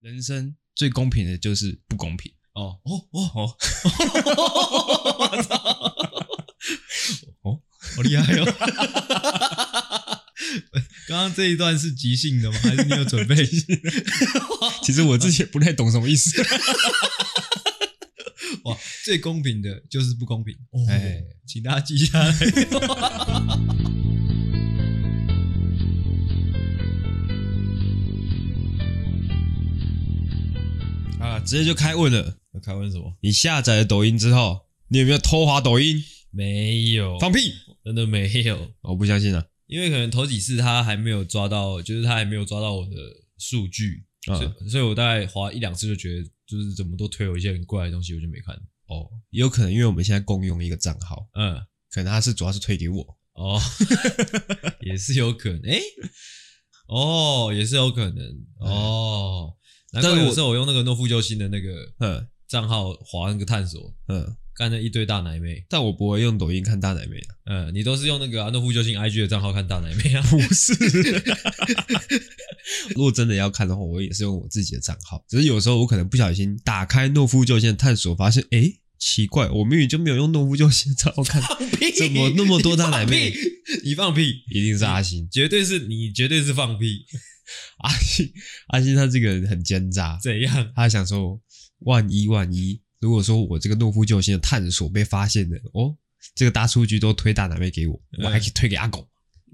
人生最公平的就是不公平。哦哦哦哦！我操！哦，好厉害哦！刚刚这一段是即兴的吗？还是你有准备？其实我自己也不太懂什么意思。哇，最公平的就是不公平。哎，请大家记下来。直接就开问了。开问什么？你下载了抖音之后，你有没有偷滑抖音？没有，放屁，真的没有。我不相信啊。因为可能头几次他还没有抓到，就是他还没有抓到我的数据，嗯、所以所以我大概滑一两次就觉得，就是怎么都推我一些很怪的东西，我就没看。哦，也有可能因为我们现在共用一个账号，嗯，可能他是主要是推给我。哦，也是有可能，哎、欸、哦，也是有可能，哦，难怪有时候我用那个诺夫救星的那个嗯账号划那个探索，嗯。干了一堆大奶妹，但我不会用抖音看大奶妹的。嗯，你都是用那个诺夫救星 IG 的账号看大奶妹啊？不是，如果真的要看的话，我也是用我自己的账号。只是有时候我可能不小心打开诺夫救星的探索，发现哎，奇怪，我明明就没有用诺夫救星账号看，怎么那么多大奶妹？你放屁！一定是阿星，绝对是你，绝对是放屁！阿信，阿信他这个人很奸诈，怎样？他想说，万一万一。如果说我这个诺夫救星的探索被发现了，哦，这个大数据都推大奶妹给我，我还可以推给阿狗，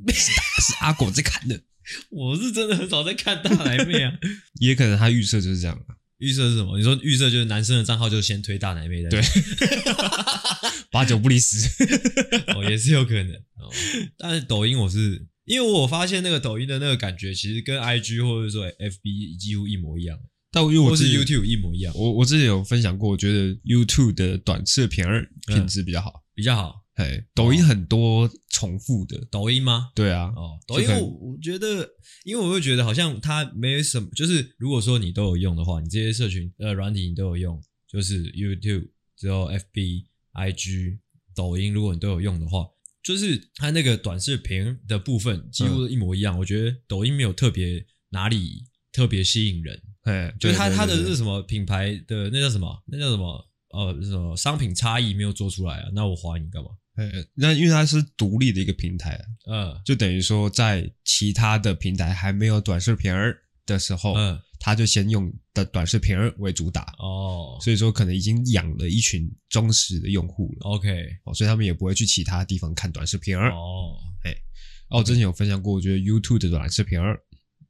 是是阿狗在看的。我是真的很少在看大奶妹啊，也可能他预设就是这样。预设是什么？你说预设就是男生的账号就先推大奶妹的，对，八九不离十，哦，也是有可能。哦，但是抖音我是因为我发现那个抖音的那个感觉，其实跟 IG 或者说 FB 几乎一模一样。但因为我是 YouTube 一模一样，我我之前有分享过，我觉得 YouTube 的短视频品质比较好，嗯，比较好。嘿，抖音很多重复的，抖音吗？对啊，哦，抖音我我觉得，因为我会觉得好像它没什么，就是如果说你都有用的话，你这些社群呃软体你都有用，就是 YouTube 之后 FB、IG、抖音，如果你都有用的话，就是它那个短视频的部分几乎一模一样。嗯，我觉得抖音没有特别哪里特别吸引人。哎，就是它它的是什么品牌的那叫什么？那叫什么？呃，什么商品差异没有做出来啊？那我怀疑你干嘛？哎，那因为它是独立的一个平台，嗯，就等于说在其他的平台还没有短视频儿的时候，嗯，它就先用的短视频儿为主打哦，所以说可能已经养了一群忠实的用户了。OK，哦，所以他们也不会去其他地方看短视频儿哦。哎，哦，我之前有分享过，我觉得 YouTube 的短视频儿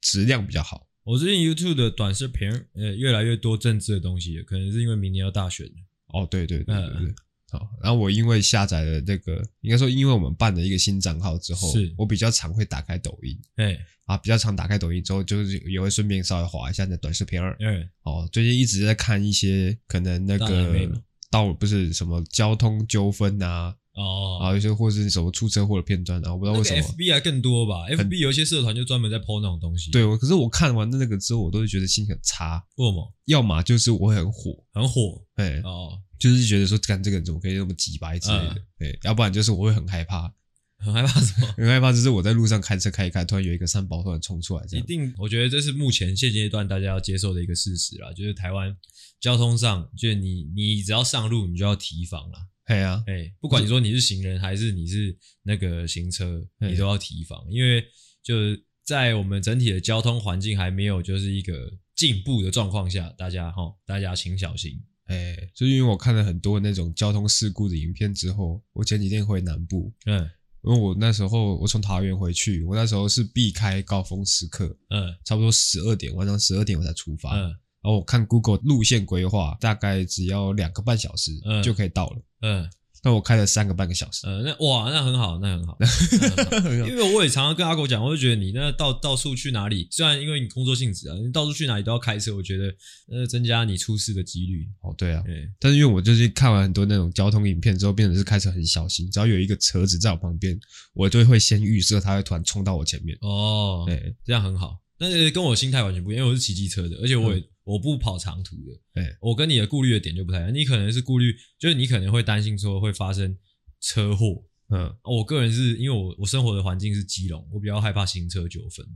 质量比较好。我最近 YouTube 的短视频，呃，越来越多政治的东西，可能是因为明年要大选。哦，对对对对对。好，然后我因为下载了那个，应该说因为我们办了一个新账号之后，是我比较常会打开抖音。哎，啊，比较常打开抖音之后，就是也会顺便稍微滑一下那短视频。嗯，哦，最近一直在看一些可能那个到不是什么交通纠纷啊。哦，啊，有些或是什么出车祸的片段，然后我不知道为什么。FB 还更多吧？FB 有一些社团就专门在 po 那种东西。对，我可是我看完那个之后，我都会觉得心情很差。为什么？要么就是我会很火，很火，哎，哦，就是觉得说，干这个人怎么可以那么机掰之类的，对、嗯，要不然就是我会很害怕，很害怕什么？很害怕就是我在路上开车开一开，突然有一个三宝突然冲出来，这样。一定，我觉得这是目前现阶段大家要接受的一个事实啦，就是台湾交通上，就是你你只要上路，你就要提防啦。嘿啊，哎，不管你说你是行人还是你是那个行车，你都要提防，因为就是在我们整体的交通环境还没有就是一个进步的状况下，大家哈，大家请小心。哎，就因为我看了很多那种交通事故的影片之后，我前几天回南部，嗯，因为我那时候我从桃园回去，我那时候是避开高峰时刻，嗯，差不多十二点，晚上十二点我才出发，嗯。然后我看 Google 路线规划，大概只要两个半小时就可以到了。嗯，那我开了三个半个小时。呃，那哇，那很好，那很好。因为我也常常跟阿狗讲，我就觉得你那到到处去哪里，虽然因为你工作性质啊，你到处去哪里都要开车，我觉得呃增加你出事的几率。哦，对啊。对。但是因为我就是看完很多那种交通影片之后，变成是开车很小心，只要有一个车子在我旁边，我就会先预设它会突然冲到我前面。哦，对，这样很好。但是跟我心态完全不一样，因为我是骑机车的，而且我也。嗯我不跑长途的，对，我跟你的顾虑的点就不太一样。你可能是顾虑，就是你可能会担心说会发生车祸，嗯，我个人是因为我我生活的环境是基隆，我比较害怕行车纠纷。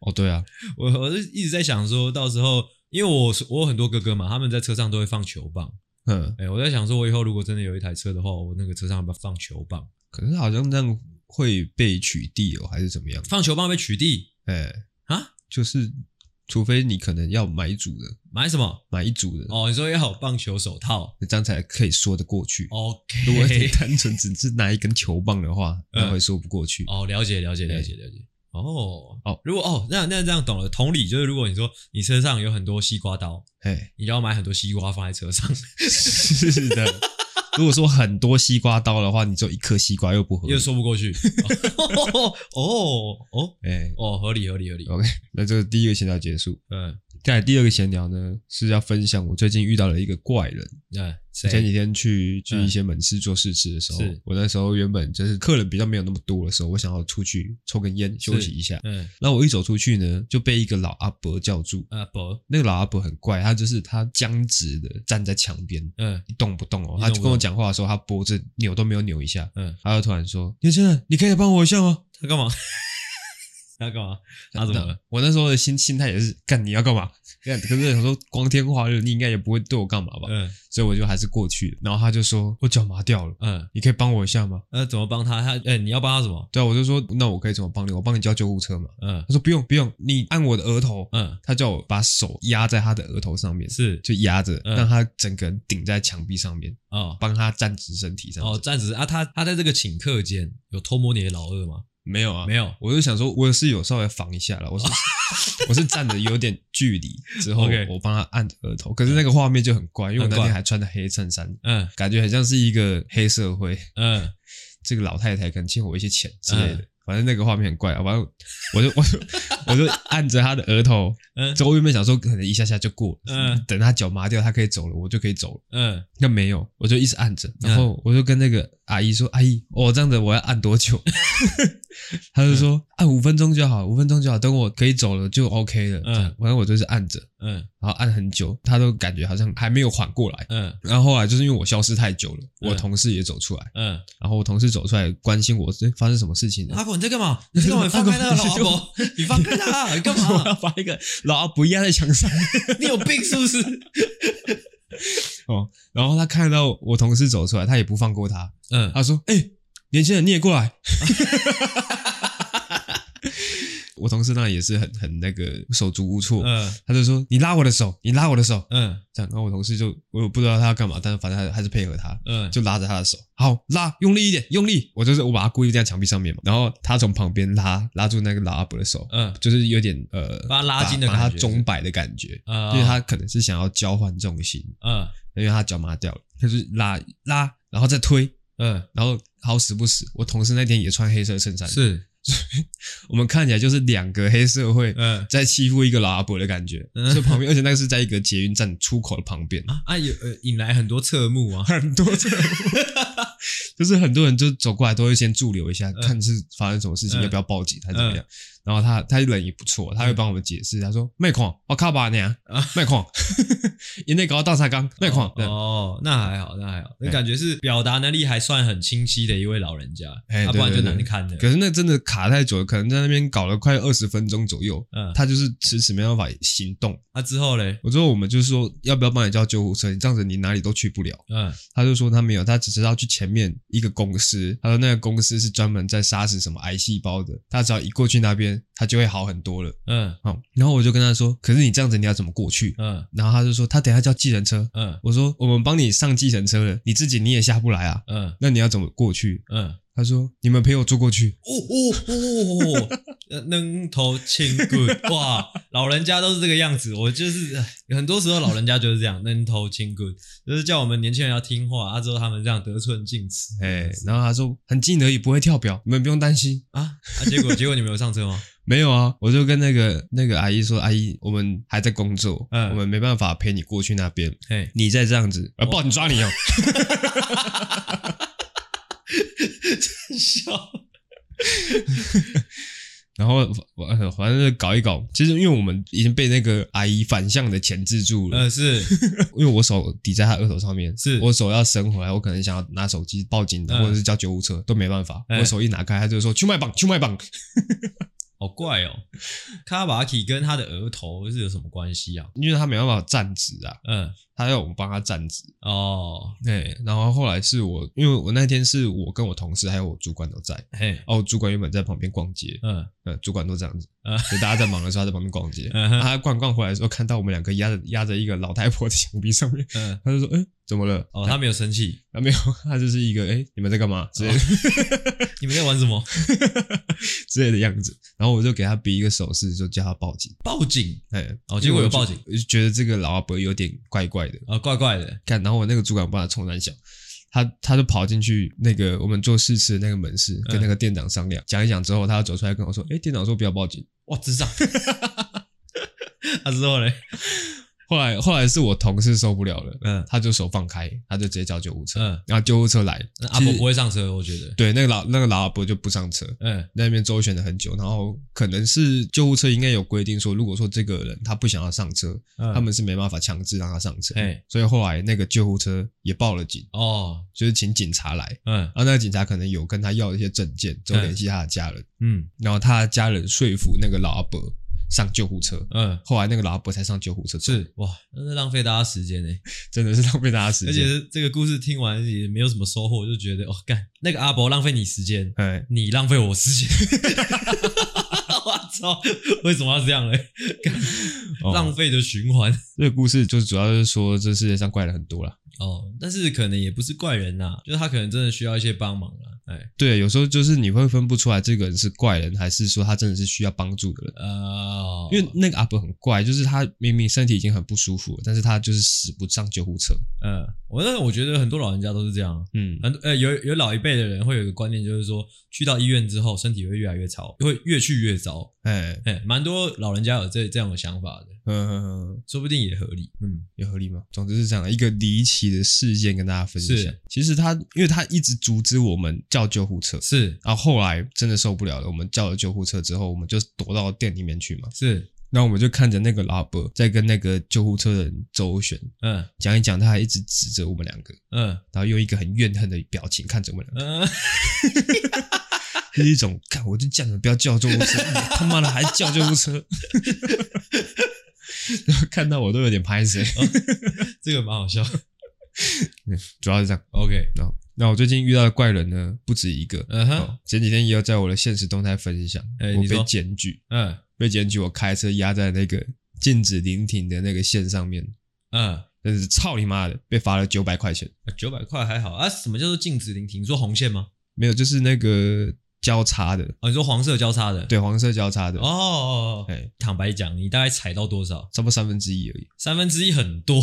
哦，对啊，我我是一直在想说，到时候因为我我有很多哥哥嘛，他们在车上都会放球棒。嗯，哎，我在想说，我以后如果真的有一台车的话，我那个车上要不要放球棒？可是好像这样会被取缔哦，还是怎么样？放球棒被取缔？哎啊，就是。除非你可能要买一组的，买什么？买一组的哦。你说要有棒球手套，这样才可以说得过去。OK，如果你单纯只是拿一根球棒的话，嗯、那会说不过去。哦，了解，了解，了解，了解。哦哦，如果哦，那那这样懂了。同理，就是如果你说你车上有很多西瓜刀，哎，你就要买很多西瓜放在车上。是的。如果说很多西瓜刀的话，你只有一颗西瓜又不合理，又说不过去。哦哦哦，哎哦，合理合理合理。OK，那这个第一个闲聊结束。嗯，再来第二个闲聊呢，是要分享我最近遇到了一个怪人。嗯，前几天去去一些门市做试吃的时候，我那时候原本就是客人比较没有那么多的时候，我想要出去抽根烟休息一下。嗯，然后我一走出去呢，就被一个老阿伯叫住。阿伯，那个老阿伯很怪，他就是他僵直的站在墙边，嗯，一动不动哦。他就跟我讲话的时候，他脖子扭都没有扭一下。嗯，他就突然说：“年轻人，你可以帮我一下吗？”他干嘛？他干嘛？他怎么了？我那时候的心心态也是干，你要干嘛？可是想说光天化日，你应该也不会对我干嘛吧？嗯，所以我就还是过去了。然后他就说我脚麻掉了，嗯，你可以帮我一下吗？呃，怎么帮他？他哎，你要帮他什么？对啊，我就说那我可以怎么帮你？我帮你叫救护车嘛。嗯，他说不用不用，你按我的额头。嗯，他叫我把手压在他的额头上面，是就压着，让他整个人顶在墙壁上面。哦，帮他站直身体上。哦，站直啊！他他在这个顷刻间有偷摸你的老二吗？没有啊，没有，我就想说，我是有稍微防一下了，我是 我是站的有点距离之后，我帮他按额头，可是那个画面就很怪，因为我那天还穿的黑衬衫，嗯，感觉很像是一个黑社会，嗯，这个老太太可能欠我一些钱之类的。反正那个画面很怪，反正我就我就我就按着他的额头，嗯，之后原本想说可能一下下就过了，嗯，等他脚麻掉，他可以走了，我就可以走了，嗯，那没有，我就一直按着，然后我就跟那个阿姨说：“阿姨，我这样子我要按多久？” 他就说：“按五分钟就好，五分钟就好，等我可以走了就 OK 了。”嗯，反正我就是按着，嗯，然后按很久，他都感觉好像还没有缓过来，嗯，然后后来就是因为我消失太久了，我同事也走出来，嗯，然后我同事走出来关心我，发生什么事情了？你在干嘛？你在干嘛？放开那个老阿伯！你放开他！你干嘛？我要把一个老阿伯压在墙上？你有病是不是？哦，然后他看到我同事走出来，他也不放过他。嗯，他说：“哎、欸，年轻人，你也过来。” 我同事那也是很很那个手足无措，嗯，他就说，你拉我的手，你拉我的手，嗯，这样，然后我同事就我不知道他要干嘛，但是反正还还是配合他，嗯，就拉着他的手，好拉，用力一点，用力，我就是我把他故意在墙壁上面嘛，然后他从旁边拉拉住那个老阿伯的手，嗯，就是有点呃把他拉筋的感觉，把他钟摆的感觉，嗯，因为他可能是想要交换重心，嗯，因为他脚麻掉了，他就拉拉，然后再推，嗯，然后好死不死，我同事那天也穿黑色衬衫，是。所以我们看起来就是两个黑社会在欺负一个老阿伯的感觉，嗯，所以旁边，而且那个是在一个捷运站出口的旁边。啊啊，有呃引来很多侧目啊，很多侧目，就是很多人就走过来都会先驻留一下，嗯、看是发生什么事情，嗯、要不要报警还是怎么样。嗯然后他他人也不错，他会帮我们解释。他说：“卖矿，我靠吧你啊，卖矿，因为搞到大沙缸卖矿。”哦，那还好，那还好，那感觉是表达能力还算很清晰的一位老人家，要不然就难看的。可是那真的卡太久了，可能在那边搞了快二十分钟左右。嗯，他就是迟迟没办法行动。啊，之后嘞，我之后我们就是说，要不要帮你叫救护车？你这样子你哪里都去不了。嗯，他就说他没有，他只知道去前面一个公司。他说那个公司是专门在杀死什么癌细胞的。他只要一过去那边。他就会好很多了，嗯，好，然后我就跟他说，可是你这样子你要怎么过去？嗯，然后他就说他等下叫计程车，嗯，我说我们帮你上计程车了，你自己你也下不来啊，嗯，那你要怎么过去？嗯，他说你们陪我坐过去，哦哦哦，能头轻棍，哇，老人家都是这个样子，我就是很多时候老人家就是这样，能头轻棍，就是叫我们年轻人要听话，啊，之后他们这样得寸进尺，哎，然后他说很近而已，不会跳表，你们不用担心。啊，啊，结果结果你们有上车吗？没有啊，我就跟那个那个阿姨说，阿姨，我们还在工作，嗯，我们没办法陪你过去那边，嘿，你再这样子，啊报警抓你哦，真笑。然后反正搞一搞，其实因为我们已经被那个阿姨反向的钳制住了，嗯，是。因为我手抵在她额头上面，是。我手要伸回来，我可能想要拿手机报警的或者是叫救护车都没办法，我手一拿开，她就说去卖榜，去卖榜。好怪哦，卡巴奇跟他的额头是有什么关系啊？因为他没办法站直啊，嗯，他要我们帮他站直哦。对，然后后来是我，因为我那天是我跟我同事还有我主管都在，嘿，哦，主管原本在旁边逛街，嗯嗯，主管都这样子，嗯，就大家在忙的时候他在旁边逛街，嗯，他逛逛回来的时候看到我们两个压着压着一个老太婆的墙壁上面，嗯，他就说，哎，怎么了？哦，他没有生气，他没有，他就是一个，哎，你们在干嘛？之类的，你们在玩什么？之类的样子，然后我就给他比一个手势，就叫他报警。报警，哎，哦，结果有报警，我就觉得这个老阿伯有点怪怪的啊，怪怪的。看，然后我那个主管帮他冲三小，他他就跑进去那个我们做试吃的那个门市，跟那个店长商量，讲一讲之后，他要走出来跟我说：“哎，店长说不要报警。”哇，智障！他 之后嘞？后来，后来是我同事受不了了，嗯，他就手放开，他就直接叫救护车，嗯，然后救护车来，阿伯不会上车，我觉得，对，那个老那个老阿伯就不上车，嗯，那边周旋了很久，然后可能是救护车应该有规定说，如果说这个人他不想要上车，他们是没办法强制让他上车，哎，所以后来那个救护车也报了警，哦，就是请警察来，嗯，然后那个警察可能有跟他要一些证件，就联系他的家人，嗯，然后他的家人说服那个老阿伯。上救护车，嗯，后来那个老阿伯才上救护车，是哇，那是浪费大家时间呢，真的是浪费大家时间。而且这个故事听完也没有什么收获，就觉得哦，干那个阿伯浪费你时间，哎，你浪费我时间，我操，为什么要这样嘞？干浪费的循环。这个故事就是主要是说，这世界上怪人很多啦。哦，但是可能也不是怪人呐，就是他可能真的需要一些帮忙啦。哎，对，有时候就是你会分不出来这个人是怪人，还是说他真的是需要帮助的人。哦，因为那个阿伯很怪，就是他明明身体已经很不舒服了，但是他就是死不上救护车。嗯，我那我觉得很多老人家都是这样。嗯，很呃有有老一辈的人会有一个观念，就是说去到医院之后，身体会越来越糟，会越去越糟。哎。哎，蛮多老人家有这这样的想法的。嗯嗯嗯，说不定也合理。嗯，也合理吗？总之是这样一个离奇的事件跟大家分享。是，其实他因为他一直阻止我们叫救护车，是，然后后来真的受不了了，我们叫了救护车之后，我们就躲到店里面去嘛。是，那我们就看着那个老伯在跟那个救护车的人周旋，嗯，讲一讲，他还一直指着我们两个，嗯，然后用一个很怨恨的表情看着我们两个，嗯，是一种 看我就叫你们不要叫救护车，他妈的还叫救护车。看到我都有点拍死、哦，这个蛮好笑。主要是这样。OK，那那我最近遇到的怪人呢，不止一个。嗯哼，哦、前几天也有在我的现实动态分享，欸、我被检举。嗯，被检举，我开车压在那个禁止临停的那个线上面。嗯，真是操你妈的，被罚了九百块钱。九百块还好啊？什么叫做禁止临停？你说红线吗？没有，就是那个。交叉的哦，你说黄色交叉的，对，黄色交叉的哦。哎，坦白讲，你大概踩到多少？差不多三分之一而已。三分之一很多，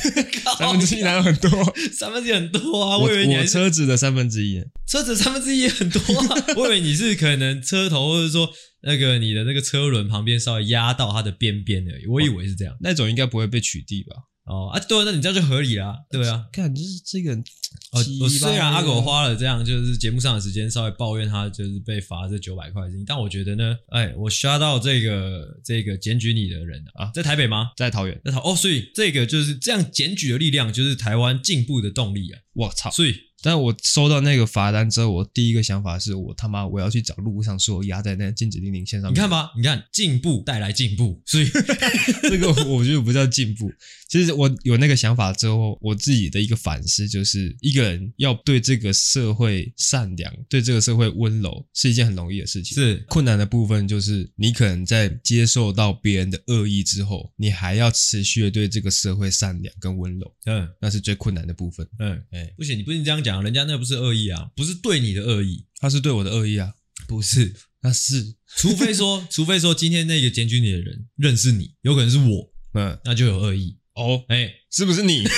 三分之一哪有很多？三分之一很多啊！我以为你我车子的三分之一，车子三分之一也很多啊！我以为你是可能车头或者说那个你的那个车轮旁边稍微压到它的边边而已，我以为是这样。那种应该不会被取缔吧？哦啊，对，那你这样就合理啦，对啊。看，就是这个人，哦，虽然阿狗花了这样就是节目上的时间稍微抱怨他就是被罚这九百块的事情，但我觉得呢，哎，我刷到这个这个检举你的人啊，在台北吗？在桃园，在桃哦，所以这个就是这样检举的力量，就是台湾进步的动力啊！我操，所以。但我收到那个罚单之后，我第一个想法是我他妈我要去找路上所有压在那禁止令零线上面。你看吧，你看进步带来进步，所以 这个我觉得不叫进步。其实我有那个想法之后，我自己的一个反思就是，一个人要对这个社会善良，对这个社会温柔，是一件很容易的事情。是困难的部分就是，你可能在接受到别人的恶意之后，你还要持续的对这个社会善良跟温柔。嗯，那是最困难的部分。嗯，哎，不行，你不能这样讲。讲人家那不是恶意啊，不是对你的恶意，他是对我的恶意啊，不是，那是，除非说，除非说今天那个检举你的人认识你，有可能是我，嗯，那就有恶意哦，哎、欸，是不是你？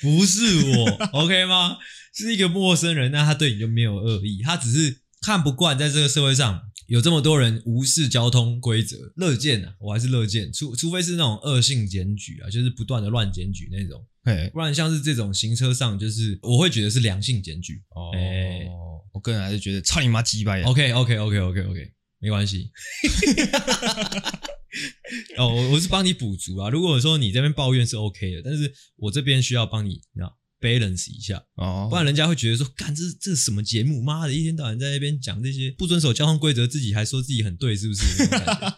不是我，OK 吗？是一个陌生人，那他对你就没有恶意，他只是看不惯在这个社会上。有这么多人无视交通规则，乐见啊，我还是乐见，除除非是那种恶性检举啊，就是不断的乱检举那种，嘿不然像是这种行车上，就是我会觉得是良性检举。哦，嘿我个人还是觉得操你妈鸡巴呀。OK OK OK OK OK，没关系。哦，我我是帮你补足啊。如果说你这边抱怨是 OK 的，但是我这边需要帮你，你知道 balance 一下哦，不然人家会觉得说，干这这是什么节目？妈的，一天到晚在那边讲这些不遵守交通规则，自己还说自己很对，是不是？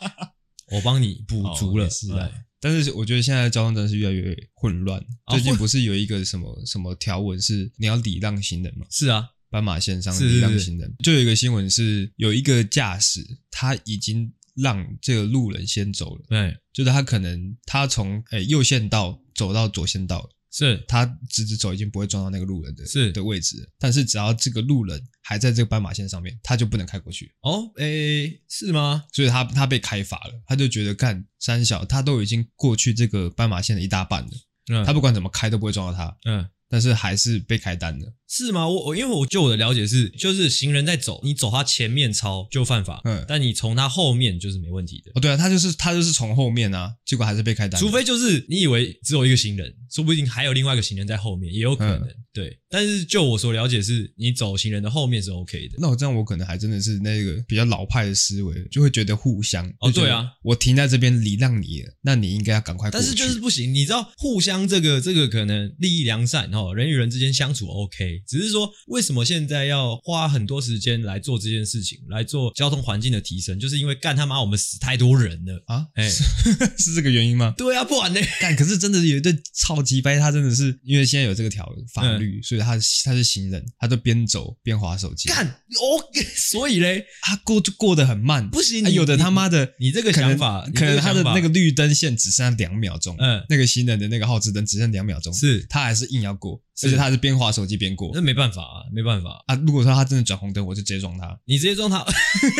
我帮你补足了，是的。但是我觉得现在交通真的是越来越混乱。最近不是有一个什么什么条文是你要礼让行人吗？是啊，斑马线上礼让行人，就有一个新闻是有一个驾驶他已经让这个路人先走了，对，就是他可能他从诶右线道走到左线道。是。他直直走已经不会撞到那个路人的是。的位置，但是只要这个路人还在这个斑马线上面，他就不能开过去。哦，诶，是吗？所以他他被开罚了，他就觉得干三小，他都已经过去这个斑马线的一大半了，嗯，他不管怎么开都不会撞到他，嗯，但是还是被开单了。是吗？我我因为我就我的了解是，就是行人在走，你走他前面超就犯法，嗯，但你从他后面就是没问题的。哦，对啊，他就是他就是从后面啊，结果还是被开单。除非就是你以为只有一个行人，说不定还有另外一个行人在后面，也有可能。嗯、对，但是就我所了解是，你走行人的后面是 OK 的。那我这样我可能还真的是那个比较老派的思维，就会觉得互相。哦，对啊，我停在这边礼让你了，那你应该要赶快。但是就是不行，你知道互相这个这个可能利益良善哦，人与人之间相处 OK，只是说为。什么现在要花很多时间来做这件事情，来做交通环境的提升？就是因为干他妈我们死太多人了啊！哎、欸，是这个原因吗？对啊，不然呢？干，可是真的有一对超级掰，他真的是因为现在有这个条法律，嗯、所以他他是行人，他就边走边划手机。干哦，所以嘞，他过就过得很慢，不行。有的他妈的，你这个想法，可能他的那个绿灯线只剩下两秒钟，嗯，那个行人的那个号志灯只剩两秒钟，是他还是硬要过。而且他是边划手机边过，那没办法啊，没办法啊！如果说他真的转红灯，我就直接撞他。你直接撞他，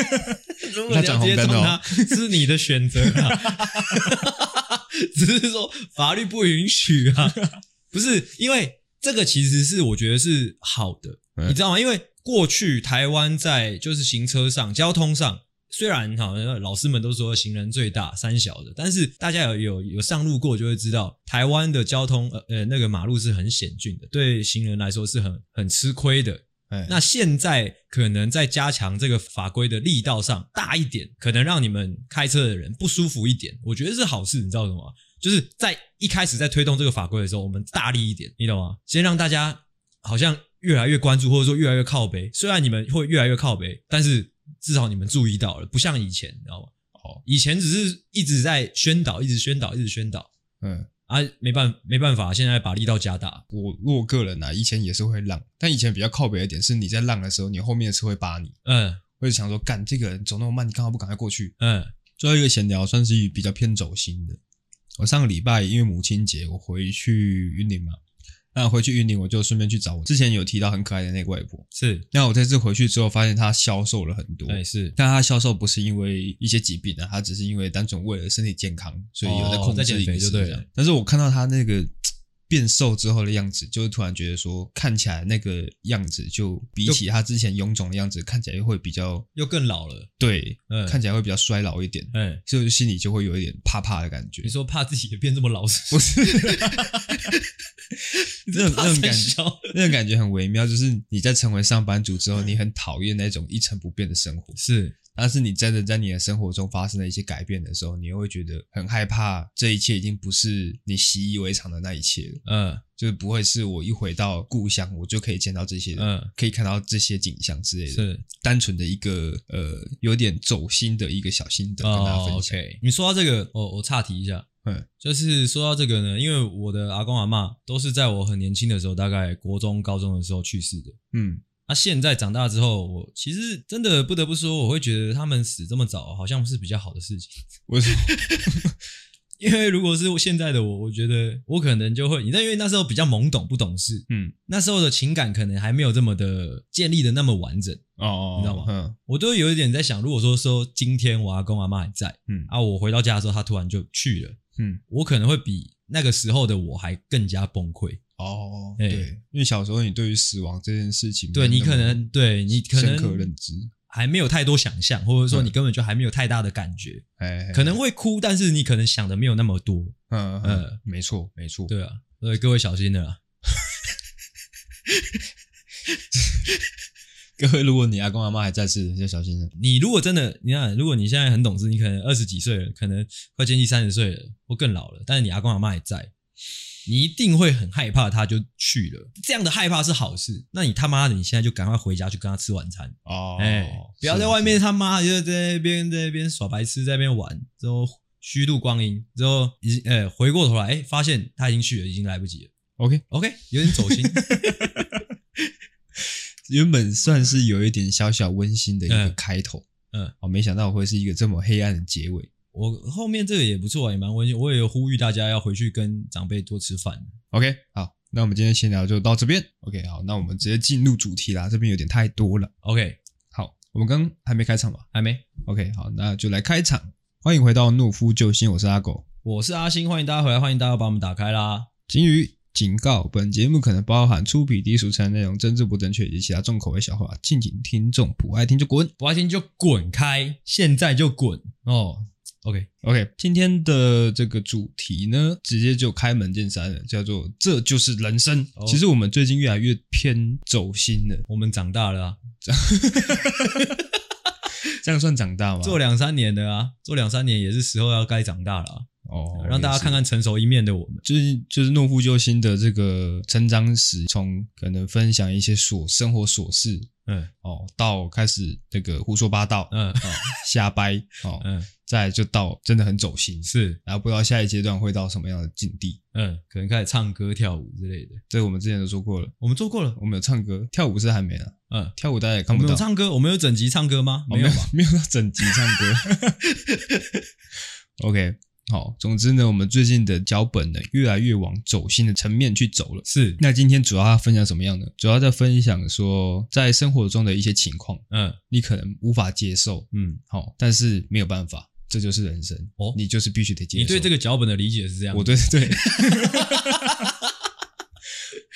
如果他转直接撞他，是你的选择啊。只是说法律不允许啊，不是因为这个其实是我觉得是好的，你知道吗？因为过去台湾在就是行车上、交通上。虽然哈，老师们都说行人最大，三小的，但是大家有有有上路过，就会知道台湾的交通，呃呃，那个马路是很险峻的，对行人来说是很很吃亏的。哎，那现在可能在加强这个法规的力道上大一点，可能让你们开车的人不舒服一点，我觉得是好事。你知道什么？就是在一开始在推动这个法规的时候，我们大力一点，你懂吗？先让大家好像越来越关注，或者说越来越靠背。虽然你们会越来越靠背，但是。至少你们注意到了，不像以前，你知道吗？哦，以前只是一直在宣导，一直宣导，一直宣导。嗯，啊，没办没办法，现在把力道加大。我我个人啊，以前也是会浪，但以前比较靠北一点，是你在浪的时候，你后面的车会扒你。嗯，会想说，干这个人走那么慢，你干嘛不赶快过去？嗯，最后一个闲聊算是比较偏走心的。我上个礼拜因为母亲节，我回去云林嘛。那回去云林，我就顺便去找我之前有提到很可爱的那个外婆。是，那我这次回去之后，发现她消瘦了很多。对，是，但她消瘦不是因为一些疾病啊，她只是因为单纯为了身体健康，所以有在控制饮食，对。但是我看到她那个。变瘦之后的样子，就是突然觉得说，看起来那个样子就比起他之前臃肿的样子，看起来又会比较又更老了。对，嗯，看起来会比较衰老一点。嗯，所以心里就会有一点怕怕的感觉。你说怕自己也变这么老是不是？那种那种感觉，那种感觉很微妙。就是你在成为上班族之后，你很讨厌那种一成不变的生活。是。但是你真的在你的生活中发生了一些改变的时候，你又会觉得很害怕，这一切已经不是你习以为常的那一切了。嗯，就是不会是我一回到故乡，我就可以见到这些人，嗯，可以看到这些景象之类的。是单纯的一个呃，有点走心的一个小心得跟大家分享。哦，OK，你说到这个，我我岔题一下，嗯，就是说到这个呢，因为我的阿公阿嬷都是在我很年轻的时候，大概国中、高中的时候去世的。嗯。那、啊、现在长大之后，我其实真的不得不说，我会觉得他们死这么早，好像是比较好的事情。为什么？因为如果是现在的我，我觉得我可能就会，你知道，因为那时候比较懵懂不懂事，嗯，那时候的情感可能还没有这么的建立的那么完整哦，你知道吗？嗯，我都有一点在想，如果说说今天我阿公阿妈还在，嗯，啊，我回到家的时候，他突然就去了，嗯，我可能会比那个时候的我还更加崩溃。哦，对，因为小时候你对于死亡这件事情，对你可能对你可能深刻认知。还没有太多想象，或者说你根本就还没有太大的感觉，哎，可能会哭，但是你可能想的没有那么多，嗯嗯，没错没错，对啊，所以各位小心的啦，各位，如果你阿公阿妈还在世，要小心了。你如果真的，你看，如果你现在很懂事，你可能二十几岁了，可能快接近三十岁了，或更老了，但是你阿公阿妈还在。你一定会很害怕，他就去了。这样的害怕是好事。那你他妈的，你现在就赶快回家去跟他吃晚餐哦！哎，不要在外面他妈就在那边在那边耍白痴，在那边玩，之后虚度光阴，之后已经哎回过头来哎发现他已经去了，已经来不及了。OK OK，有点走心。原本算是有一点小小温馨的一个开头，嗯，哦，没想到会是一个这么黑暗的结尾。我后面这个也不错，也蛮温馨。我也有呼吁大家要回去跟长辈多吃饭。OK，好，那我们今天闲聊就到这边。OK，好，那我们直接进入主题啦。这边有点太多了。OK，好，我们刚还没开场吧？还没。OK，好，那就来开场。欢迎回到懦夫救星，我是阿狗，我是阿星，欢迎大家回来，欢迎大家把我们打开啦。金鱼警告：本节目可能包含粗鄙、低俗、成人内容、政治不正确以及其他重口味笑话，敬请听众不爱听就滚，不爱听就滚开，现在就滚哦。OK OK，今天的这个主题呢，直接就开门见山了，叫做“这就是人生”。Oh. 其实我们最近越来越偏走心了，我们长大了啊，这样算长大吗？做两三年的啊，做两三年也是时候要该长大了啊。哦，让大家看看成熟一面的我们，就是就是怒夫救星的这个成长史，从可能分享一些琐生活琐事，嗯，哦，到开始这个胡说八道，嗯，哦，瞎掰，哦，嗯，再就到真的很走心，是，然后不知道下一阶段会到什么样的境地，嗯，可能开始唱歌跳舞之类的，这个我们之前都做过了，我们做过了，我们有唱歌跳舞是还没呢，嗯，跳舞大家也看不到，我们有唱歌，我们有整集唱歌吗？没有吧，没有到整集唱歌，OK。好，总之呢，我们最近的脚本呢，越来越往走心的层面去走了。是，那今天主要要分享什么样的？主要在分享说，在生活中的一些情况，嗯，你可能无法接受，嗯，好，但是没有办法，这就是人生哦，你就是必须得接受。你对这个脚本的理解是这样？我对对，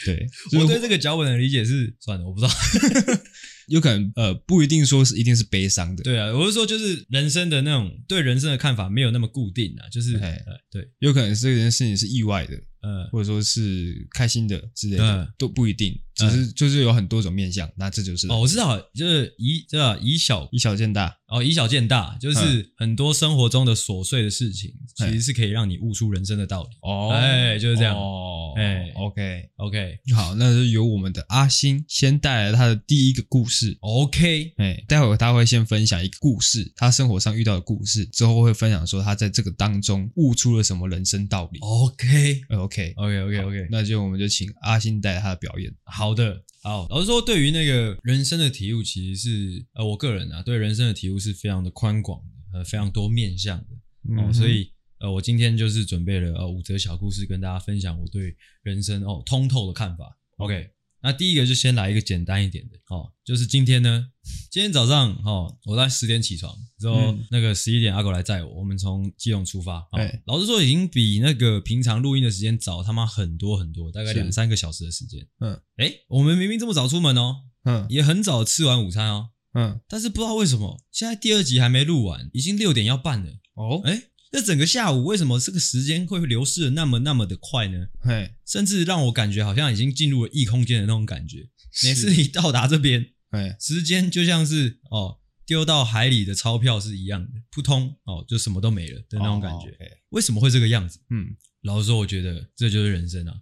对，我对这个脚本的理解是，算了，我不知道。有可能呃，不一定说是一定是悲伤的。对啊，我是说就是人生的那种对人生的看法没有那么固定啊，就是嘿对，有可能是这件事情是意外的。嗯，或者说是开心的之类的、嗯、都不一定，只是就是有很多种面相，那这就是哦，我知道，就是以这样以小以小见大。哦，以小见大，就是很多生活中的琐碎的事情，其实是可以让你悟出人生的道理。哦，哎，就是这样。哦，哎，OK。OK，好，那就由我们的阿星先带来他的第一个故事，OK，哎，待会儿他会先分享一个故事，他生活上遇到的故事，之后会分享说他在这个当中悟出了什么人生道理，OK，OK。OK OK OK OK，那就我们就请阿星带来他的表演。好的，好。老实说，对于那个人生的体悟，其实是呃，我个人啊，对人生的体悟是非常的宽广的，呃，非常多面向的。哦，所以呃，我今天就是准备了呃五则小故事，跟大家分享我对人生哦通透的看法。OK。那第一个就先来一个简单一点的，哦，就是今天呢，今天早上，哦，我在十点起床之后，嗯、那个十一点阿狗来载我，我们从基隆出发，哦欸、老实说已经比那个平常录音的时间早他妈很多很多，大概两三个小时的时间，嗯，哎、欸，我们明明这么早出门哦，嗯，也很早吃完午餐哦，嗯，但是不知道为什么现在第二集还没录完，已经六点要半了，哦，哎、欸。这整个下午为什么这个时间会流逝的那么那么的快呢？嘿，甚至让我感觉好像已经进入了异空间的那种感觉。每次一到达这边，哎时间就像是哦丢到海里的钞票是一样的，扑通哦就什么都没了的那种感觉。哦、为什么会这个样子？嗯，老实说，我觉得这就是人生啊。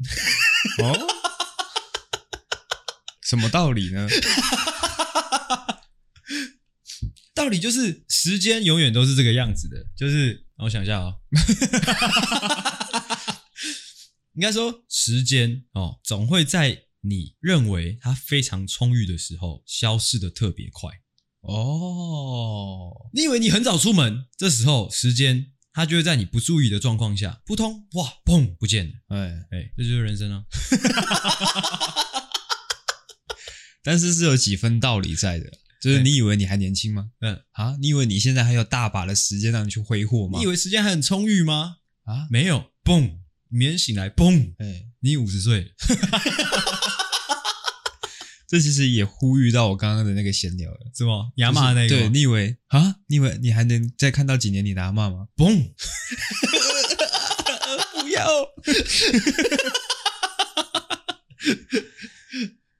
哦，什么道理呢？道理就是时间永远都是这个样子的，就是。我想一下啊，应该说时间哦，总会在你认为它非常充裕的时候消失的特别快哦。你以为你很早出门，这时候时间它就会在你不注意的状况下，扑通哇砰不见了。哎哎，这就是人生啊。但是是有几分道理在的。就是你以为你还年轻吗？嗯啊，你以为你现在还有大把的时间让你去挥霍吗？你以为时间还很充裕吗？啊，没有，嘣，明天醒来，嘣，哎，你五十岁。这其实也呼吁到我刚刚的那个闲聊了，是吗？你阿嬷那个？对，你以为啊？你以为你还能再看到几年你的阿嬷吗？嘣，不要。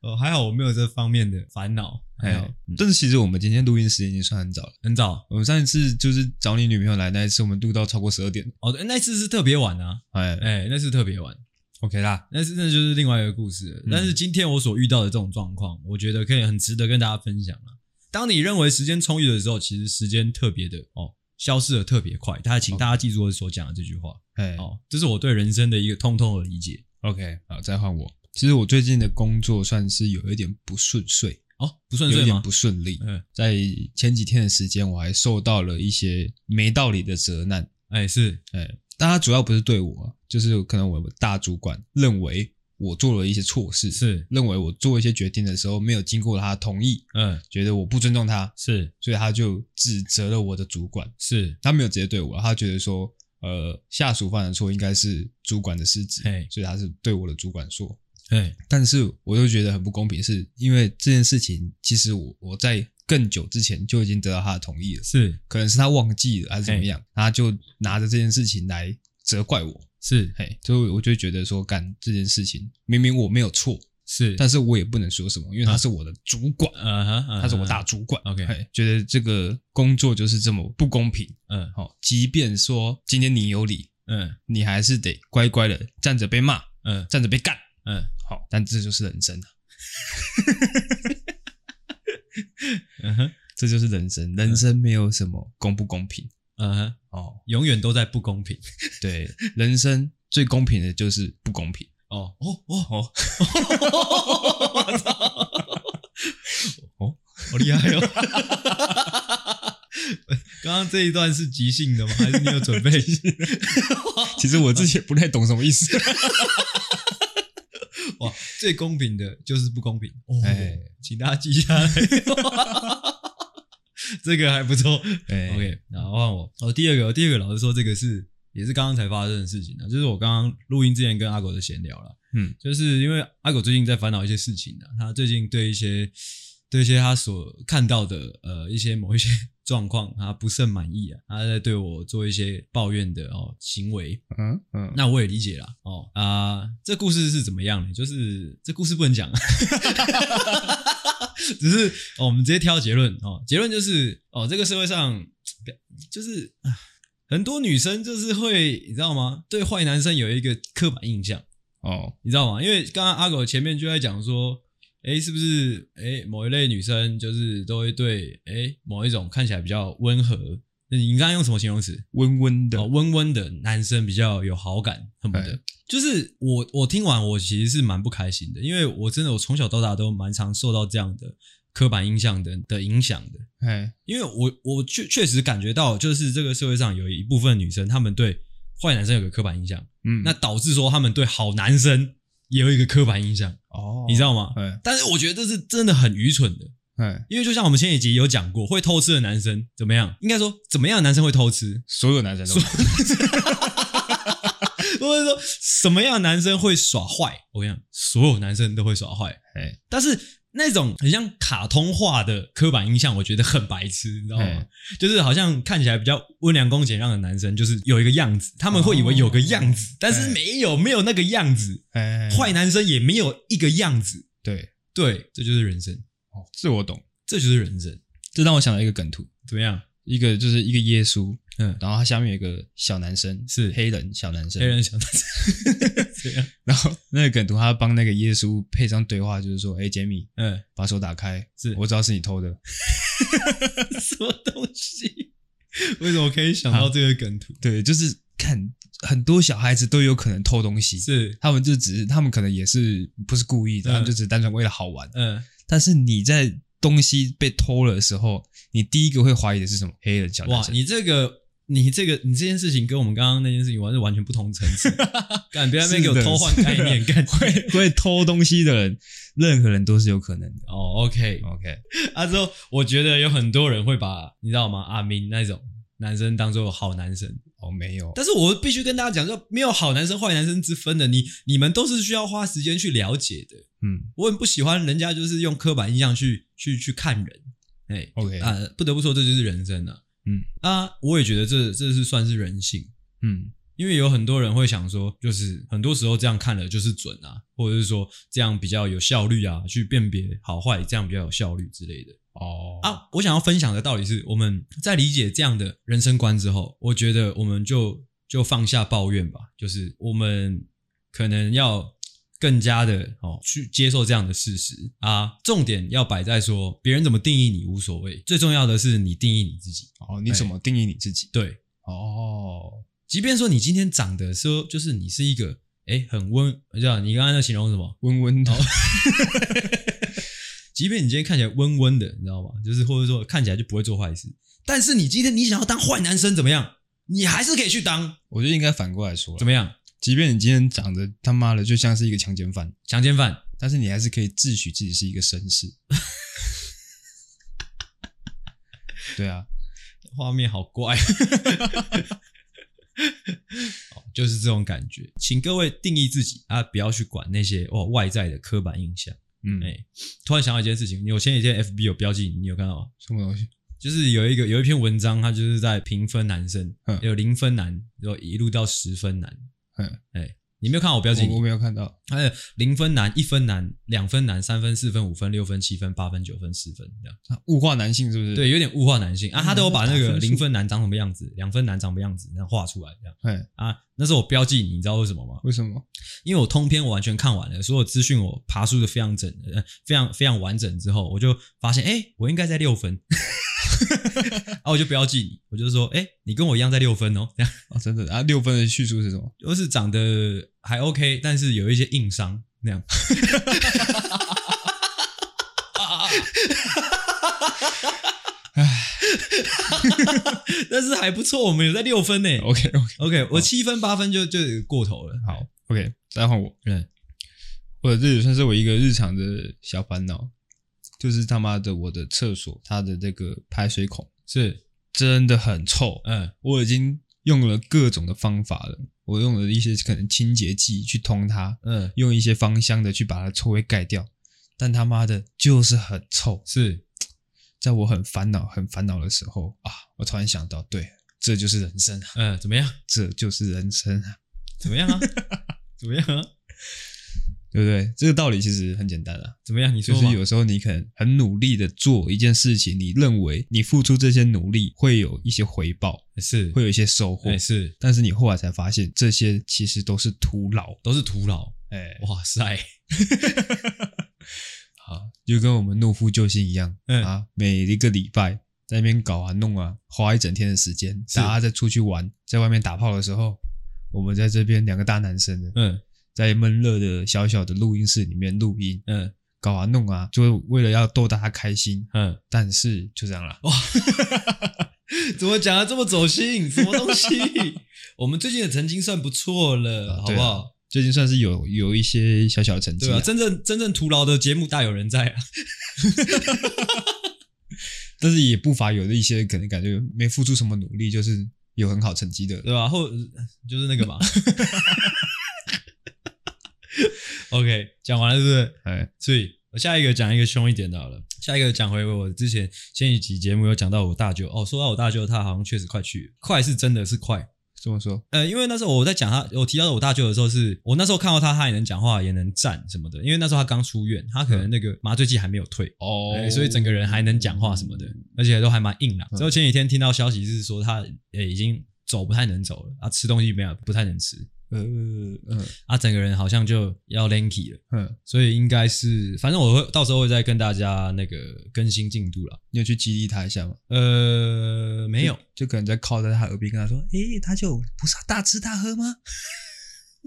哦，还好我没有这方面的烦恼，还好。但是其实我们今天录音时间已经算很早了，很早。我们上一次就是找你女朋友来那一次，我们录到超过十二点。哦，那次是特别晚啊，哎哎，那次特别晚。OK 啦。那是那就是另外一个故事了。嗯、但是今天我所遇到的这种状况，我觉得可以很值得跟大家分享啊。当你认为时间充裕的时候，其实时间特别的哦，消失的特别快。大家请大家记住我所讲的这句话。哎哦，这是我对人生的一个通通的理解。OK，好，再换我。其实我最近的工作算是有一点不顺遂哦，不顺遂吗？有点不顺利。嗯，在前几天的时间，我还受到了一些没道理的责难。哎，是，哎，但他主要不是对我，就是可能我大主管认为我做了一些错事，是认为我做一些决定的时候没有经过他同意，嗯，觉得我不尊重他，是，所以他就指责了我的主管，是他没有直接对我，他觉得说，呃，下属犯的错应该是主管的失职，所以他是对我的主管说。对，但是我又觉得很不公平，是因为这件事情其实我我在更久之前就已经得到他的同意了，是，可能是他忘记了还是怎么样，他就拿着这件事情来责怪我，是，嘿，就我就觉得说干这件事情明明我没有错，是，但是我也不能说什么，因为他是我的主管，嗯哼，他是我大主管，OK，觉得这个工作就是这么不公平，嗯，好，即便说今天你有理，嗯，你还是得乖乖的站着被骂，嗯，站着被干。嗯，好，但这就是人生啊，嗯哼，这就是人生，人生没有什么公不公平，嗯哼，哦，永远都在不公平，对，人生最公平的就是不公平，哦哦哦哦，我操，哦，好厉害哦，刚刚这一段是即兴的吗？还是你有准备？其实我自己也不太懂什么意思。哇，最公平的就是不公平。哎、哦，请大家记下来，这个还不错。哎，OK，然后换我。哦，第二个，第二个，老师说，这个是也是刚刚才发生的事情呢，就是我刚刚录音之前跟阿狗的闲聊了。嗯，就是因为阿狗最近在烦恼一些事情呢，他最近对一些对一些他所看到的呃一些某一些。状况他不甚满意啊，他在对我做一些抱怨的哦行为，嗯嗯，那我也理解了哦啊、呃，这故事是怎么样呢？就是这故事不能讲，只是、哦、我们直接挑结论哦，结论就是哦，这个社会上就是很多女生就是会你知道吗？对坏男生有一个刻板印象哦，你知道吗？因为刚刚阿狗前面就在讲说。哎，是不是哎某一类女生就是都会对哎某一种看起来比较温和？你刚刚用什么形容词？温温的，哦，温温的男生比较有好感，恨不得。就是我我听完我其实是蛮不开心的，因为我真的我从小到大都蛮常受到这样的刻板印象的的影响的。哎，因为我我确确实感觉到，就是这个社会上有一部分女生，她们对坏男生有个刻板印象，嗯，那导致说她们对好男生。也有一个刻板印象哦，你知道吗？嗯，但是我觉得这是真的很愚蠢的，嗯，因为就像我们前几集有讲过，会偷吃的男生怎么样？应该说怎么样的男生会偷吃？所有男生都会，或者说什么样的男生会耍坏？我跟你讲，所有男生都会耍坏，哎，但是。那种很像卡通化的刻板印象，我觉得很白痴，你知道吗？就是好像看起来比较温良恭俭让的男生，就是有一个样子，他们会以为有个样子，哦、但是没有，没有那个样子。坏男生也没有一个样子。对对，这就是人生。哦，这我懂，这就是人生。这让我想到一个梗图，怎么样？一个就是一个耶稣。嗯，然后他下面有一个小男生，是黑人小男生，黑人小男生。然后那个梗图，他帮那个耶稣配上对话，就是说：“哎，杰米，嗯，把手打开，是我知道是你偷的。”什么东西？为什么可以想到这个梗图？对，就是看很多小孩子都有可能偷东西，是他们就只是他们可能也是不是故意的，他们就只是单纯为了好玩。嗯，但是你在东西被偷了的时候，你第一个会怀疑的是什么？黑人小男生。哇，你这个。你这个，你这件事情跟我们刚刚那件事情完是完全不同层次。干，别在那边给我偷换概念，干会会偷东西的人，任何人都是有可能的。哦，OK，OK。啊，之后我觉得有很多人会把你知道吗？阿明那种男生当做好男生。哦，没有。但是我必须跟大家讲，说没有好男生坏男生之分的。你你们都是需要花时间去了解的。嗯，我很不喜欢人家就是用刻板印象去去去看人。哎，OK 啊，不得不说这就是人生啊。嗯。啊，我也觉得这这是算是人性，嗯，因为有很多人会想说，就是很多时候这样看了就是准啊，或者是说这样比较有效率啊，去辨别好坏，这样比较有效率之类的。哦。啊，我想要分享的道理是，我们在理解这样的人生观之后，我觉得我们就就放下抱怨吧，就是我们可能要更加的哦去接受这样的事实啊。重点要摆在说别人怎么定义你无所谓，最重要的是你定义你自己哦。你怎么定义你自己？对哦，即便说你今天长得说就是你是一个诶很温，这样你刚才在形容什么？温温的。即便你今天看起来温温的，你知道吗？就是或者说看起来就不会做坏事，但是你今天你想要当坏男生怎么样？你还是可以去当。我觉得应该反过来说，怎么样？即便你今天长得他妈的就像是一个强奸犯，强奸犯，但是你还是可以自诩自己是一个绅士。对啊，画面好怪，就是这种感觉。请各位定义自己啊，不要去管那些哦外在的刻板印象。嗯，哎、欸，突然想到一件事情，你有前几天 FB 有标记，你有看到吗？什么东西？就是有一个有一篇文章，它就是在评分男生，嗯、有零分男，然后一路到十分男，嗯，哎、欸。你没有看到我标记你？我没有看到。还有零分男、一分男、两分男、三分、四分、五分、六分、七分、八分、九分、十分这样。物化男性是不是？对，有点物化男性啊。他都有把那个零分男长什么样子，两分男长什么样子，然后画出来这样。哎啊，那是我标记你，你知道为什么吗？为什么？因为我通篇我完全看完了，所有资讯我爬梳的非常整，呃，非常非常完整之后，我就发现，哎，我应该在六分。啊，我就标记你，我就说，哎，你跟我一样在六分哦，这样啊，真的啊，六分的叙述是什么？就是长得还 OK，但是有一些硬伤那样。唉，但是还不错，我们有在六分呢。OK OK OK，我七分八分就就过头了。好，OK，再换我。嗯，或者这也算是我一个日常的小烦恼。就是他妈的，我的厕所它的这个排水孔是真的很臭。嗯，我已经用了各种的方法了，我用了一些可能清洁剂去通它，嗯，用一些芳香的去把它臭味盖掉，但他妈的就是很臭。是在我很烦恼、很烦恼的时候啊，我突然想到，对，这就是人生啊。嗯，怎么样？这就是人生啊。怎么样啊？怎么样啊？对不对？这个道理其实很简单啊。怎么样？你说就是有时候你可能很努力的做一件事情，你认为你付出这些努力会有一些回报，是会有一些收获，是。但是你后来才发现，这些其实都是徒劳，都是徒劳。哎，哇塞！好，就跟我们怒夫救星一样，嗯啊，每一个礼拜在那边搞啊弄啊，花一整天的时间，大家在出去玩，在外面打炮的时候，我们在这边两个大男生的，嗯。在闷热的小小的录音室里面录音，嗯，搞啊弄啊，就为了要逗大家开心，嗯，但是就这样了。哇，怎么讲的这么走心？什么东西？我们最近的成绩算不错了，好不好？最近算是有有一些小小的成绩。对啊，真正真正徒劳的节目大有人在啊。但是也不乏有的一些可能感觉没付出什么努力，就是有很好成绩的，对吧？后就是那个嘛。OK，讲完了是不是？哎，所以我下一个讲一个凶一点的好了。下一个讲回我之前前一集节目有讲到我大舅哦，说到我大舅，他好像确实快去，快是真的是快。怎么说？呃，因为那时候我在讲他，我提到我大舅的时候是，是我那时候看到他，他也能讲话，也能站什么的。因为那时候他刚出院，他可能那个麻醉剂还没有退哦、嗯，所以整个人还能讲话什么的，而且都还蛮硬朗。之后前几天听到消息是说他诶已经走不太能走了啊，吃东西没有不太能吃。呃嗯，啊，整个人好像就要 lanky 了，嗯，所以应该是，反正我会到时候会再跟大家那个更新进度了。你有去激励他一下吗？呃，没有，就，就可能在靠在他耳边跟他说：“诶，他就不是大吃大喝吗？”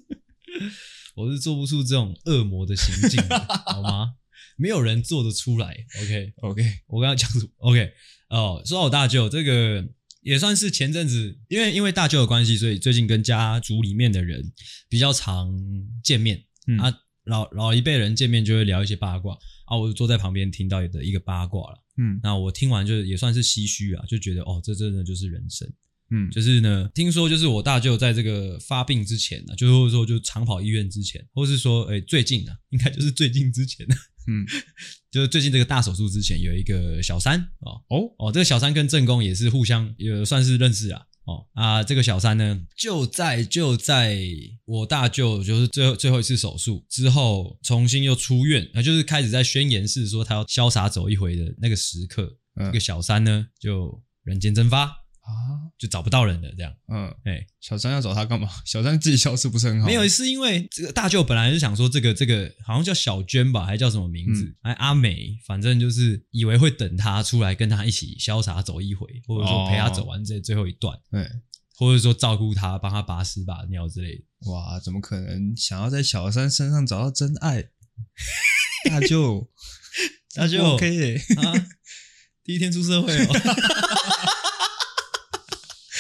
我是做不出这种恶魔的行径的，好吗？没有人做得出来。OK OK，我刚刚讲什么 OK 哦，说到我大舅这个。也算是前阵子，因为因为大舅的关系，所以最近跟家族里面的人比较常见面。嗯、啊，老老一辈人见面就会聊一些八卦啊，我就坐在旁边听到有的一个八卦了。嗯，那我听完就也算是唏嘘啊，就觉得哦，这真的就是人生。嗯，就是呢，听说就是我大舅在这个发病之前呢，就或者说就长跑医院之前，或是说诶最近啊，应该就是最近之前。嗯，就是最近这个大手术之前，有一个小三哦。哦。哦，这个小三跟正宫也是互相也算是认识啊哦。啊，这个小三呢，就在就在我大舅就是最后最后一次手术之后，重新又出院啊，就是开始在宣言是说他要潇洒走一回的那个时刻，嗯、这个小三呢就人间蒸发啊，就找不到人了。这样，嗯，哎，小三要找他干嘛？小三自己消失不是很好？没有，是因为这个大舅本来是想说，这个这个好像叫小娟吧，还叫什么名字？哎、嗯，阿美，反正就是以为会等他出来跟他一起潇洒走一回，或者说陪他走完这最后一段，对、哦，或者说照顾他，帮他拔屎把尿之类的。哇，怎么可能想要在小三身上找到真爱？大舅，大舅 OK 啊。第一天出社会哦，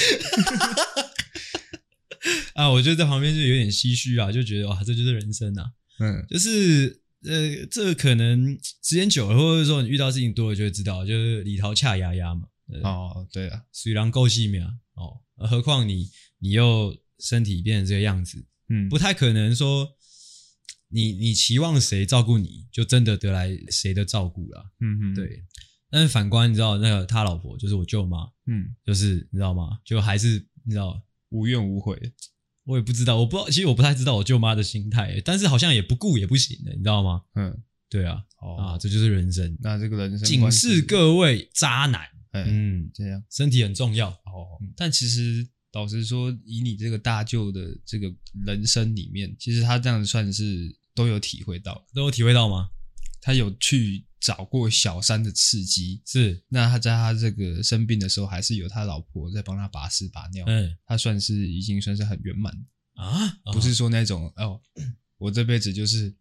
啊，我就在旁边就有点唏嘘啊，就觉得哇，这就是人生啊，嗯，就是呃，这个可能时间久了，或者说你遇到事情多了，就会知道，就是李桃恰牙牙嘛。哦，对啊，虽然够细密啊，哦，何况你你又身体变成这个样子，嗯，不太可能说你你期望谁照顾你就真的得来谁的照顾了，嗯哼，对。但是反观，你知道那个他老婆就是我舅妈，嗯，就是你知道吗？就还是你知道无怨无悔。我也不知道，我不知道，其实我不太知道我舅妈的心态，但是好像也不顾也不行的，你知道吗？嗯，对啊，哦、啊，这就是人生。那这个人生警示各位渣男，嗯，这样身体很重要哦。但其实老实说，以你这个大舅的这个人生里面，其实他这样算是都有体会到，都有体会到吗？他有去。找过小三的刺激。是，那他在他这个生病的时候，还是有他老婆在帮他把屎把尿，嗯，他算是已经算是很圆满。啊，不是说那种哦，我这辈子就是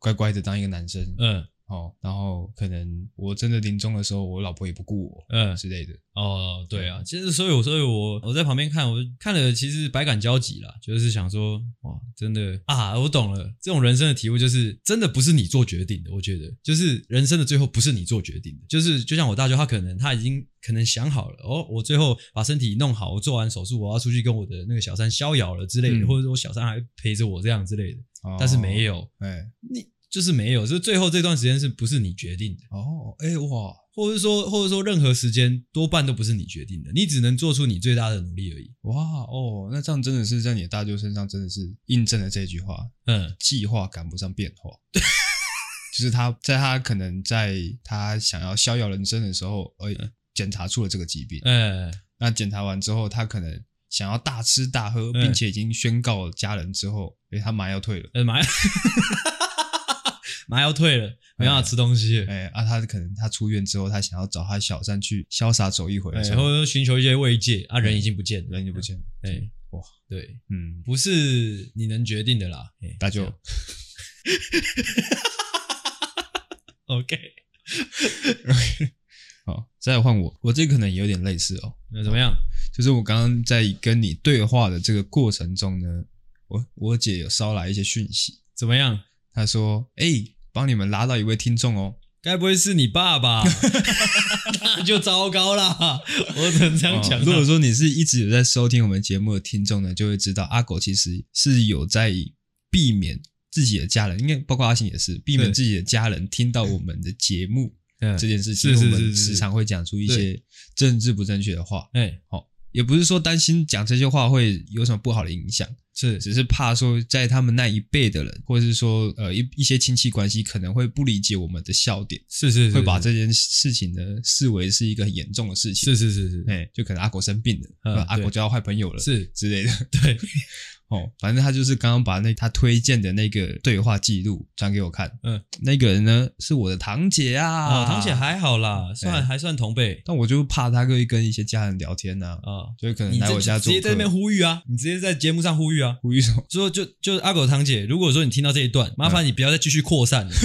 乖乖的当一个男生，嗯。哦，然后可能我真的临终的时候，我老婆也不顾我，嗯之类的。哦，对啊，其实所以我所以我我在旁边看，我看了其实百感交集啦，就是想说，哇，真的啊，我懂了，这种人生的体悟就是真的不是你做决定的，我觉得。就是人生的最后不是你做决定的，就是就像我大舅，他可能他已经可能想好了，哦，我最后把身体弄好，我做完手术，我要出去跟我的那个小三逍遥了之类的，嗯、或者说小三还陪着我这样之类的，哦、但是没有，哎，你。就是没有，就是最后这段时间是不是你决定的？哦，哎哇，或者说，或者说任何时间多半都不是你决定的，你只能做出你最大的努力而已。哇哦，那这样真的是在你的大舅身上真的是印证了这句话。嗯，计划赶不上变化。就是他在他可能在他想要逍遥人生的时候，哎，检查出了这个疾病。嗯，那检查完之后，他可能想要大吃大喝，并且已经宣告了家人之后，哎，他麻药退了。呃，麻药。麻药退了，没办法吃东西。哎啊，他可能他出院之后，他想要找他小三去潇洒走一回，或者说寻求一些慰藉。啊，人已经不见了，人已经不见了。哎，哇，对，嗯，不是你能决定的啦。大舅，OK，好，再来换我，我这可能有点类似哦。那怎么样？就是我刚刚在跟你对话的这个过程中呢，我我姐有捎来一些讯息，怎么样？她说：“哎。”帮你们拉到一位听众哦，该不会是你爸爸？那 就糟糕了，我只能这样讲。如果说你是一直有在收听我们节目的听众呢，就会知道阿狗其实是有在避免自己的家人，应该包括阿信也是避免自己的家人听到我们的节目这件事情。我们时常会讲出一些政治不正确的话，哎，好，也不是说担心讲这些话会有什么不好的影响。是，只是怕说在他们那一辈的人，或者是说呃一一些亲戚关系可能会不理解我们的笑点，是是，是，会把这件事情呢视为是一个很严重的事情，是是是是，哎，就可能阿狗生病了，嗯、阿狗交到坏朋友了，是。之类的，对。哦，反正他就是刚刚把那他推荐的那个对话记录转给我看。嗯，那个人呢是我的堂姐啊。哦，堂姐还好啦，算还算同辈。但我就怕他可以跟一些家人聊天呐。啊，就可能来我家做客。直接在那边呼吁啊，你直接在节目上呼吁啊，呼吁什么？说就就阿狗堂姐，如果说你听到这一段，麻烦你不要再继续扩散了。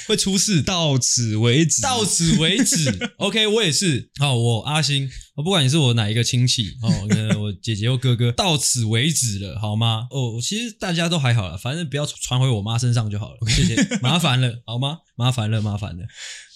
会出事，到此为止，到此为止。OK，我也是。好，我阿星，我不管你是我哪一个亲戚，哦，我姐姐或哥哥，到此为止了，好吗？哦，其实大家都还好了，反正不要传回我妈身上就好了。谢谢，麻烦了，好吗？麻烦了，麻烦了。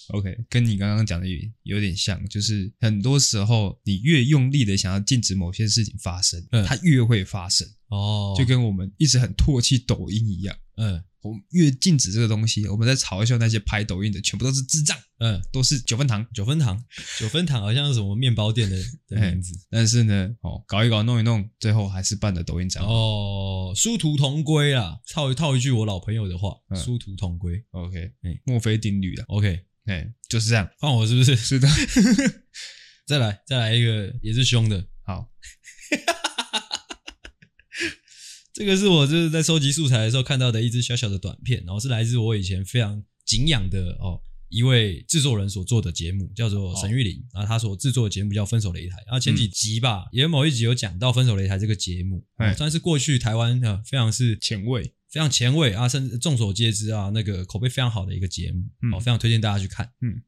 OK，跟你刚刚讲的有点像，就是很多时候你越用力的想要禁止某些事情发生，嗯，它越会发生。哦，就跟我们一直很唾弃抖音一样，嗯。我们越禁止这个东西，我们在嘲笑那些拍抖音的，全部都是智障。嗯，都是九分糖，九分糖，九分糖，好像是什么面包店的 的名字。但是呢，哦，搞一搞，弄一弄，最后还是办了抖音账号。哦，殊途同归啊！套一套一句我老朋友的话，殊途同归。OK，墨菲定律了。OK，哎，就是这样。换我是不是？是的。再来再来一个也是凶的，好，这个是我就是在收集素材的时候看到的一支小小的短片，然后是来自我以前非常敬仰的哦。一位制作人所做的节目叫做沈玉琳，然后他所制作的节目叫《分手擂台》，然后前几集吧，嗯、也某一集有讲到《分手擂台》这个节目，算是过去台湾的非常是前卫、非常前卫啊，甚至众所皆知啊，那个口碑非常好的一个节目，哦、嗯，非常推荐大家去看。嗯，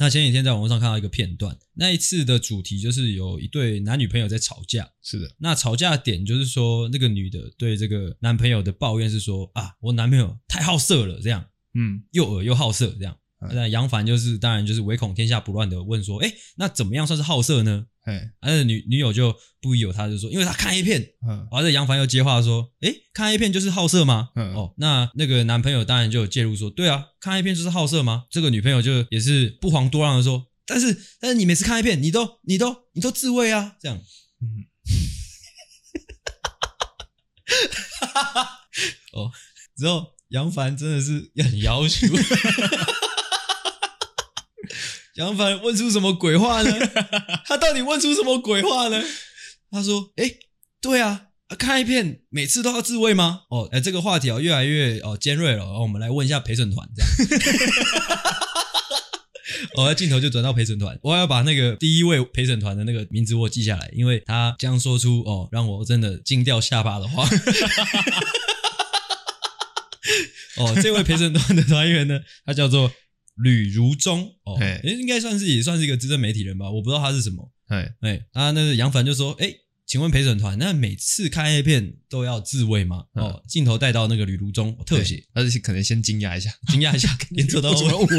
那前几天在网络上看到一个片段，那一次的主题就是有一对男女朋友在吵架，是的，那吵架的点就是说那个女的对这个男朋友的抱怨是说啊，我男朋友太好色了，这样，嗯，又恶又好色，这样。那杨凡就是，当然就是唯恐天下不乱的问说，哎，那怎么样算是好色呢？哎，而女女友就不疑有他，就说，因为他看 A 片。嗯，而且杨凡又接话说，哎，看 A 片就是好色吗？嗯，哦，那那个男朋友当然就有介入说，对啊，看 A 片就是好色吗？这个女朋友就也是不遑多让的说，但是但是你每次看 A 片，你都你都你都自慰啊，这样。嗯，哈哈哈哈哦，之后杨凡真的是很要求。杨凡问出什么鬼话呢？他到底问出什么鬼话呢？他说：“哎，对啊，看一片每次都要自慰吗？”哦，哎，这个话题哦越来越哦尖锐了。哦，我们来问一下陪审团，这样。哦，镜头就转到陪审团，我要把那个第一位陪审团的那个名字我记下来，因为他将说出哦让我真的惊掉下巴的话。哦，这位陪审团的团员呢，他叫做。吕如中哦，哎，应该算是也算是一个资深媒体人吧，我不知道他是什么。哎哎，啊，那个杨凡就说：“哎，请问陪审团，那每次看 A 片都要自慰吗？”哦，镜头带到那个吕如中特写，而且可能先惊讶一下，惊讶一下，连走 到我，我，看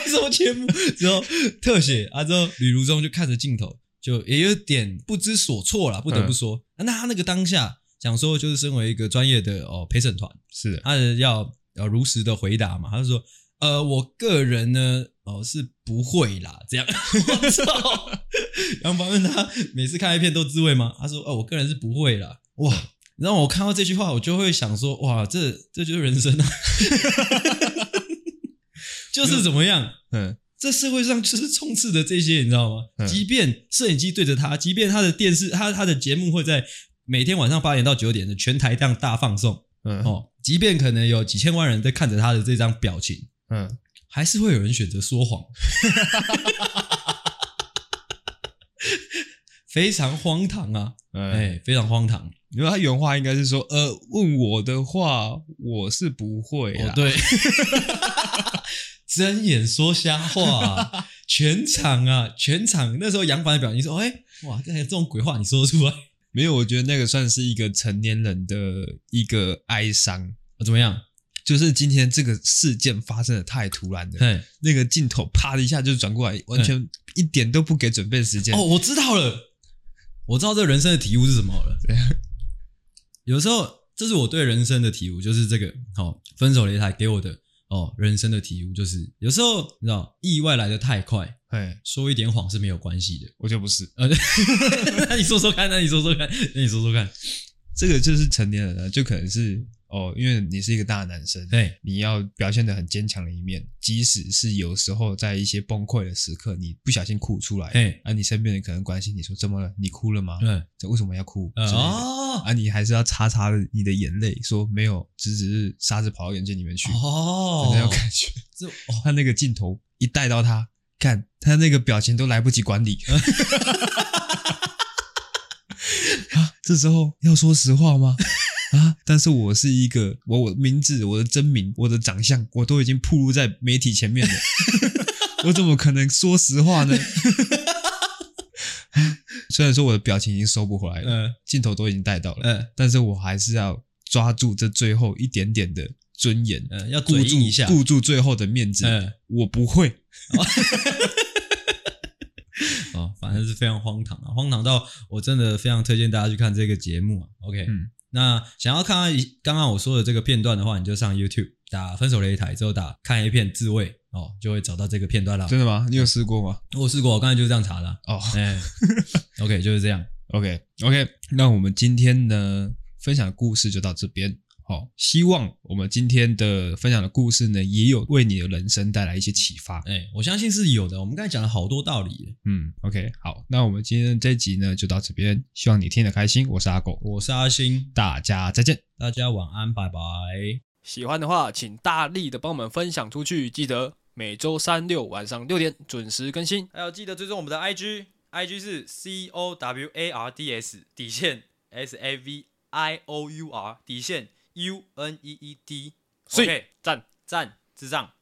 这什么节目？之后特写啊，之后吕如中就看着镜头，就也有点不知所措了，不得不说，那他那个当下。想说就是身为一个专业的哦陪审团，是的他要要如实的回答嘛。他就说，呃，我个人呢，哦是不会啦，这样。我操！杨凡问他每次看一片都自慰吗？他说，哦，我个人是不会啦。哇！然后我看到这句话，我就会想说，哇，这这就是人生啊！就是怎么样？嗯，这社会上就是充斥着这些，你知道吗？嗯、即便摄影机对着他，即便他的电视，他他的节目会在。每天晚上八点到九点的全台这样大放送，嗯。哦，即便可能有几千万人在看着他的这张表情，嗯，还是会有人选择说谎，非常荒唐啊，哎、欸，非常荒唐。因为他原话应该是说，呃，问我的话，我是不会啊，哦、对，睁眼说瞎话，全场啊，全场。那时候杨凡的表情说，哎、欸，哇，这这种鬼话你说得出来？没有，我觉得那个算是一个成年人的一个哀伤。啊，怎么样？就是今天这个事件发生的太突然了。嘿那个镜头啪的一下就转过来，完全一点都不给准备时间。哦，我知道了，我知道这人生的体悟是什么了。对有时候，这是我对人生的体悟，就是这个。好、哦，分手擂台给我的。哦，人生的体悟就是，有时候你知道，意外来的太快，哎说一点谎是没有关系的。我就不是，呃，那你说说看，那你说说看，那你说说看，这个就是成年人啊，就可能是。哦，因为你是一个大男生，对，你要表现得很坚强的一面，即使是有时候在一些崩溃的时刻，你不小心哭出来，哎，啊，你身边人可能关心你说怎么了？你哭了吗？对，这为什么要哭？哦，啊，你还是要擦擦你的眼泪，说没有，只只是沙子跑到眼睛里面去，哦，那种感觉，这，他那个镜头一带到他，看他那个表情都来不及管理，啊，这时候要说实话吗？啊！但是我是一个，我我名字、我的真名、我的长相，我都已经暴露在媒体前面了，我怎么可能说实话呢？虽然说我的表情已经收不回来了，嗯，镜头都已经带到了，嗯，但是我还是要抓住这最后一点点的尊严，嗯，要顾住一下，顾住最后的面子，嗯，我不会。哦，反正是非常荒唐啊，荒唐到我真的非常推荐大家去看这个节目啊。OK，嗯。那想要看看刚刚我说的这个片段的话，你就上 YouTube 打“分手擂台”之后打“看 A 片自慰”哦，就会找到这个片段了。真的吗？你有试过吗？我试过，我刚才就是这样查的。哦，哎，OK，就是这样。OK，OK，okay, okay, 那我们今天呢分享的故事就到这边。好，希望我们今天的分享的故事呢，也有为你的人生带来一些启发。哎，我相信是有的。我们刚才讲了好多道理。嗯，OK，好，那我们今天这一集呢，就到这边。希望你听得开心。我是阿狗，我是阿星，大家再见，大家晚安，拜拜。喜欢的话，请大力的帮我们分享出去。记得每周三六晚上六点准时更新，还有记得追踪我们的 IG，IG 是 C O W A R D S 底线 S A V I O U R 底线。U N E E D，OK，赞赞智障。